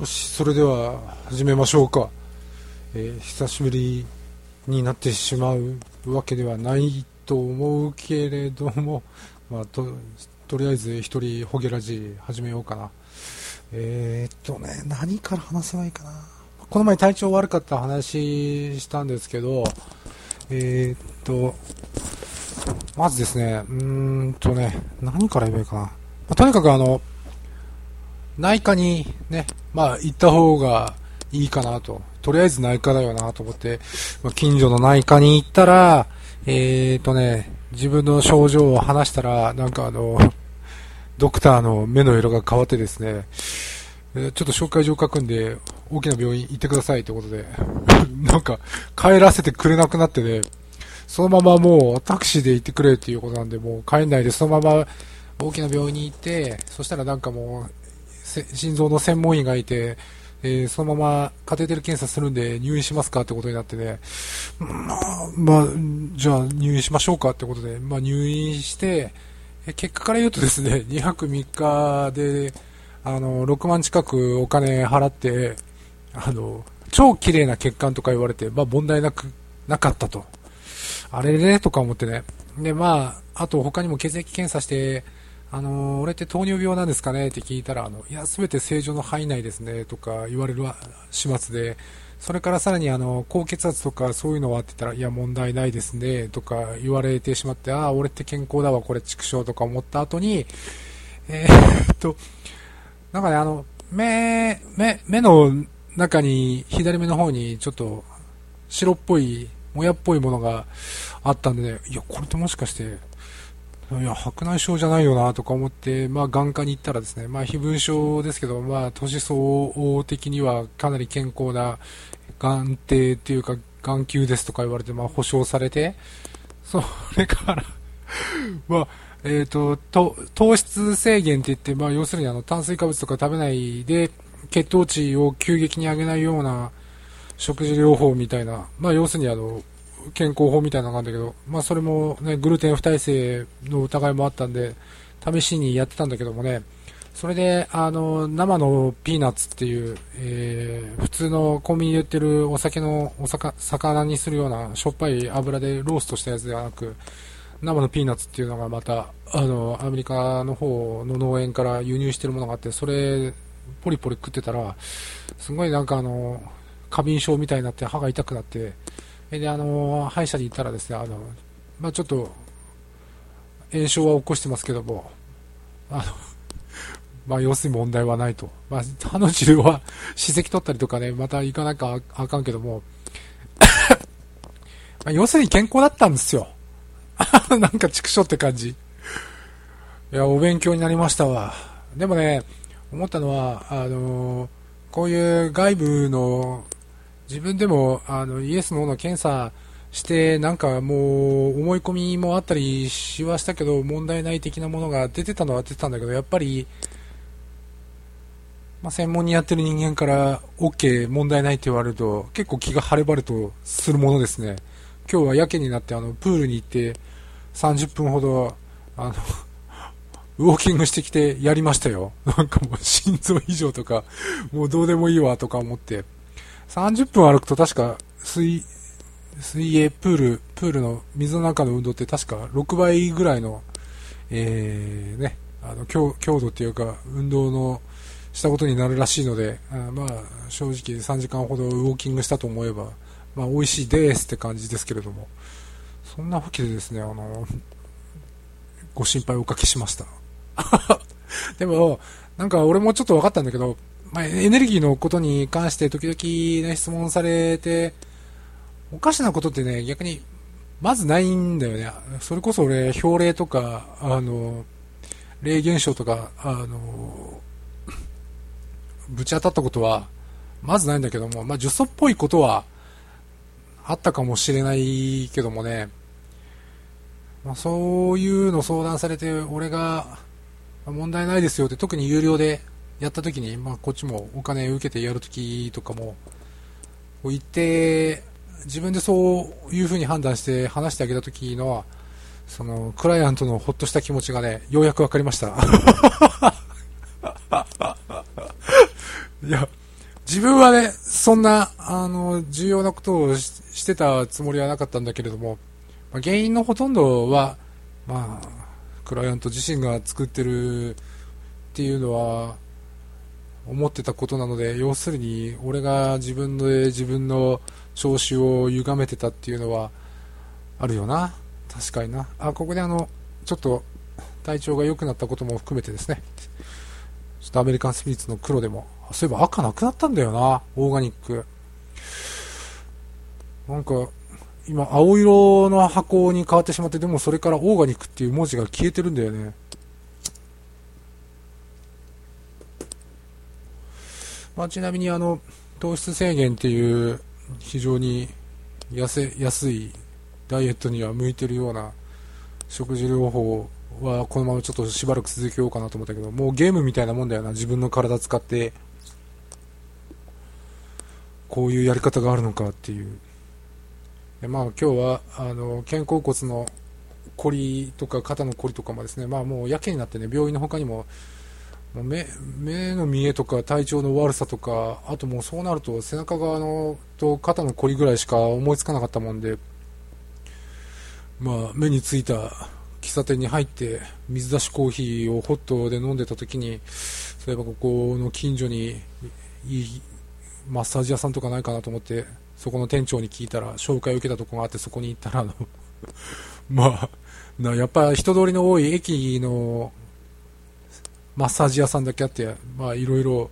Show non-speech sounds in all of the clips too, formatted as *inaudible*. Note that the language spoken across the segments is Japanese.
よし、それでは始めましょうか。えー、久しぶりになってしまうわけではないと思うけれども、*laughs* まあ、ととりあえず一人ホゲラジ始めようかな。えー、っとね、何から話せばいいかな。この前体調悪かった話したんですけど、えー、っと、まずですね、うーんとね、何から言えばいいかな。まあ、とにかくあの、内科にね、まあ行った方がいいかなと。とりあえず内科だよなと思って、まあ、近所の内科に行ったら、えーとね、自分の症状を話したら、なんかあの、ドクターの目の色が変わってですね、ちょっと紹介状書くんで、大きな病院行ってくださいってことで、*laughs* なんか、帰らせてくれなくなってね、そのままもうタクシーで行ってくれっていうことなんで、もう帰んないでそのまま大きな病院に行って、そしたらなんかもう、心臓の専門医がいて、えー、そのままカテーテル検査するんで入院しますかってことになってね、まあ、まあ、じゃあ入院しましょうかってことで、まあ入院して、え結果から言うとですね、*laughs* 2泊3日で、あの、6万近くお金払って、あの、超綺麗な血管とか言われて、まあ問題なく、なかったと。あれね、とか思ってね。で、まあ、あと他にも血液検査して、あの、俺って糖尿病なんですかねって聞いたら、あの、いや、すべて正常の範囲内ですね、とか言われる始末で、それからさらにあの、高血圧とかそういうのはって言ったら、いや、問題ないですね、とか言われてしまって、ああ、俺って健康だわ、これ畜生とか思った後に、えー、っと、なんかね、あの、目、目、目の中に、左目の方にちょっと白っぽい、もやっぽいものがあったんでね、いや、これってもしかして、いや、白内障じゃないよなとか思って、まあ、眼科に行ったらですね、まあ、非分症ですけど、まあ、年相応的にはかなり健康な眼底っていうか、眼球ですとか言われて、まあ、保証されて、それから *laughs* まあ、えっ、ー、と、糖質制限って言って、まあ、要するにあの、炭水化物とか食べないで、血糖値を急激に上げないような食事療法みたいな、まあ、要するにあの、健康法みたいなのがあるんだけど、まあ、それも、ね、グルテン不耐性の疑いもあったんで、試しにやってたんだけどもね、それで、あの、生のピーナッツっていう、えー、普通のコンビニで売ってるお酒の、お魚、魚にするようなしょっぱい油でローストしたやつではなく、生のピーナッツっていうのがまた、あの、アメリカの方の農園から輸入してるものがあって、それ、ポリポリ食ってたら、すごいなんかあの、過敏症みたいになって歯が痛くなって、で、あの、歯医者に行ったらですね、あの、まあ、ちょっと、炎症は起こしてますけども、あの、*laughs* ま、要するに問題はないと。まあ、歯の治療は、*laughs* 歯石取ったりとかね、また行かなきゃあかんけども、*coughs* まあ、要するに健康だったんですよ。*laughs* なんか畜生って感じ。いや、お勉強になりましたわ。でもね、思ったのは、あの、こういう外部の自分でもあのイエス・ノーの検査してなんかもう思い込みもあったりしはしたけど問題ない的なものが出てたのは出てたんだけどやっぱり、まあ、専門にやってる人間から OK 問題ないって言われると結構気が晴れ晴れとするものですね今日はやけになってあのプールに行って30分ほどあのウォーキングしてきてやりましたよ。なんかもう心臓異常とか、もうどうでもいいわとか思って。30分歩くと確か水、水泳、プール、プールの水の中の運動って確か6倍ぐらいの、えー、ね、あの強強度っていうか運動のしたことになるらしいので、あまあ正直3時間ほどウォーキングしたと思えば、まあ美味しいですって感じですけれども、そんなわけでですね、あの、ご心配おかけしました。*laughs* でも、なんか俺もちょっと分かったんだけど、まあ、エネルギーのことに関して時々、ね、質問されて、おかしなことってね、逆に、まずないんだよね。それこそ俺、表例とか、あの、霊現象とか、あの、ぶち当たったことは、まずないんだけども、まあ、呪詛っぽいことは、あったかもしれないけどもね、まあ、そういうの相談されて、俺が、問題ないですよって、特に有料でやった時に、まあ、こっちもお金受けてやるときとかも、行って、自分でそういうふうに判断して話してあげた時のは、その、クライアントのほっとした気持ちがね、ようやくわかりました。いや、自分はねそんな、あの、重要なことをしてたつもりはなかったんだけれども、まあ、原因のほとんどは、まあ、クライアント自身が作ってるっていうのは、思ってたことなので、要するに、俺が自分で自分の調子を歪めてたっていうのは、あるよな。確かにな。あ、ここであの、ちょっと、体調が良くなったことも含めてですね、ちょっとアメリカンスピリッツの黒でも、そういえば赤なくなったんだよな、オーガニック。なんか、今、青色の箱に変わってしまって、でもそれからオーガニックっていう文字が消えてるんだよね。まあ、ちなみにあの、糖質制限っていう非常に安安いダイエットには向いてるような食事療法はこのままちょっとしばらく続けようかなと思ったけど、もうゲームみたいなもんだよな、自分の体使って、こういうやり方があるのかっていう。でまあ今日は、あの、肩甲骨の凝りとか肩の凝りとかもですね、まあもうやけになってね、病院の他にも、目目の見えとか体調の悪さとか、あともうそうなると背中側のと肩の凝りぐらいしか思いつかなかったもんで、まあ目についた喫茶店に入って水出しコーヒーをホットで飲んでた時にそういえばここの近所にいいマッサージ屋さんとかないかなと思ってそこの店長に聞いたら紹介を受けたとこがあってそこに行ったらあの *laughs* まあやっぱり人通りの多い駅のマッサージ屋さんだけあってまあいろいろ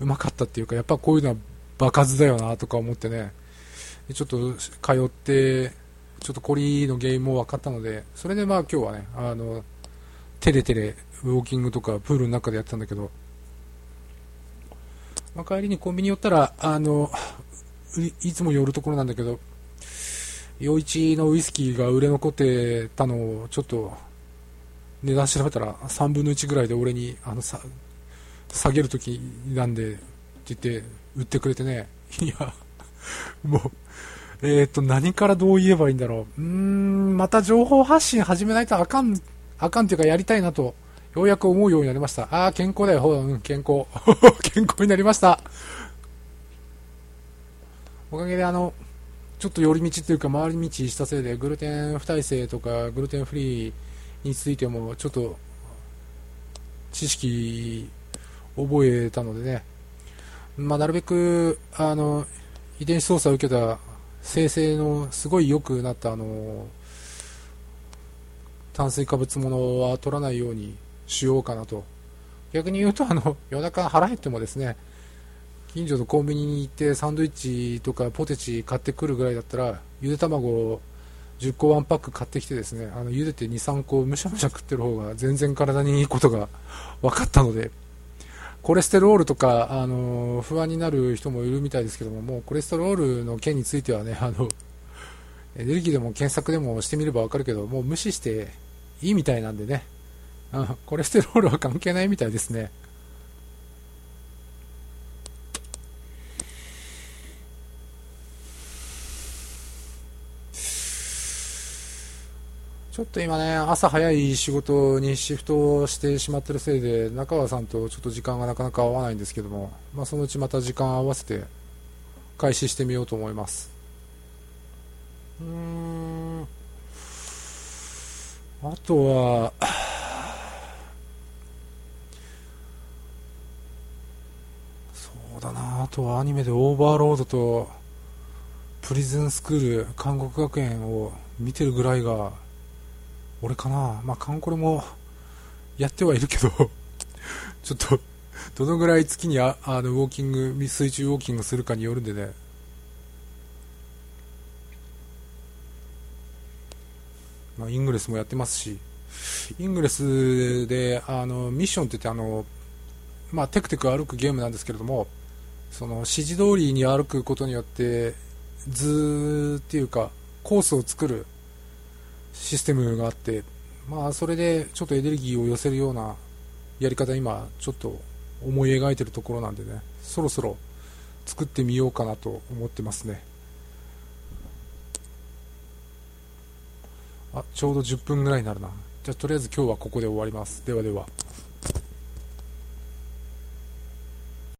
うまかったっていうかやっぱこういうのは場数だよなとか思ってね。ちょっと通ってちょっとコリの原因も分かったので、それでまあ今日はね、あの、テレテレ、ウォーキングとかプールの中でやってたんだけど、まあ、帰りにコンビニ寄ったら、あの、いつも寄るところなんだけど、余市のウイスキーが売れ残ってたのをちょっと値段調べたら3分の1ぐらいで俺にあのさ下げるときなんでって言って売ってくれてね、*laughs* いや、もうえっ、ー、と、何からどう言えばいいんだろう。うーん、また情報発信始めないとあかん、あかんっていうかやりたいなと、ようやく思うようになりました。ああ、健康だよ、ほうん、健康。*laughs* 健康になりました。おかげであの、ちょっと寄り道っていうか回り道したせいで、グルテン不耐性とかグルテンフリーについても、ちょっと、知識、覚えたのでね、まあ、なるべく、あの、遺伝子操作を受けた生成のすごい良くなったあの炭水化物ものは取らないようにしようかなと。逆に言うとあの夜中腹減ってもですね近所のコンビニに行ってサンドイッチとかポテチ買ってくるぐらいだったらゆで卵を10個ワンパック買ってきてですねあの茹でて2、3個むしゃむしゃ食ってる方が全然体にいいことが分かったのでコレステロールとか、あの不安になる人もいるみたいですけども、もうコレステロールの件についてはね、あのエネルギーでも検索でもしてみればわかるけど、もう無視していいみたいなんでね、コレステロールは関係ないみたいですね。ちょっと今ね、朝早い仕事にシフトしてしまってるせいで、中川さんとちょっと時間がなかなか合わないんですけども、まあ、そのうちまた時間合わせて開始してみようと思います。うーん、あとは、そうだな、あとはアニメでオーバーロードとプリズンスクール、韓国学園を見てるぐらいが俺かなまあ、カンコレもやってはいるけど *laughs* ちょっと、どのぐらい月にああのウォーキング、水中ウォーキングするかによるんでね。まあ、イングレスもやってますし、イングレスで、あの、ミッションって言って、あの、まあ、テクテク歩くゲームなんですけれども、その、指示通りに歩くことによって、図っていうか、コースを作るシステムがあって、まあ、それでちょっとエネルギーを寄せるようなやり方、今、ちょっと思い描いてるところなんでね、そろそろ作ってみようかなと思ってますね。あ、ちょうど10分ぐらいになるな。じゃあ、とりあえず今日はここで終わります。ではでは。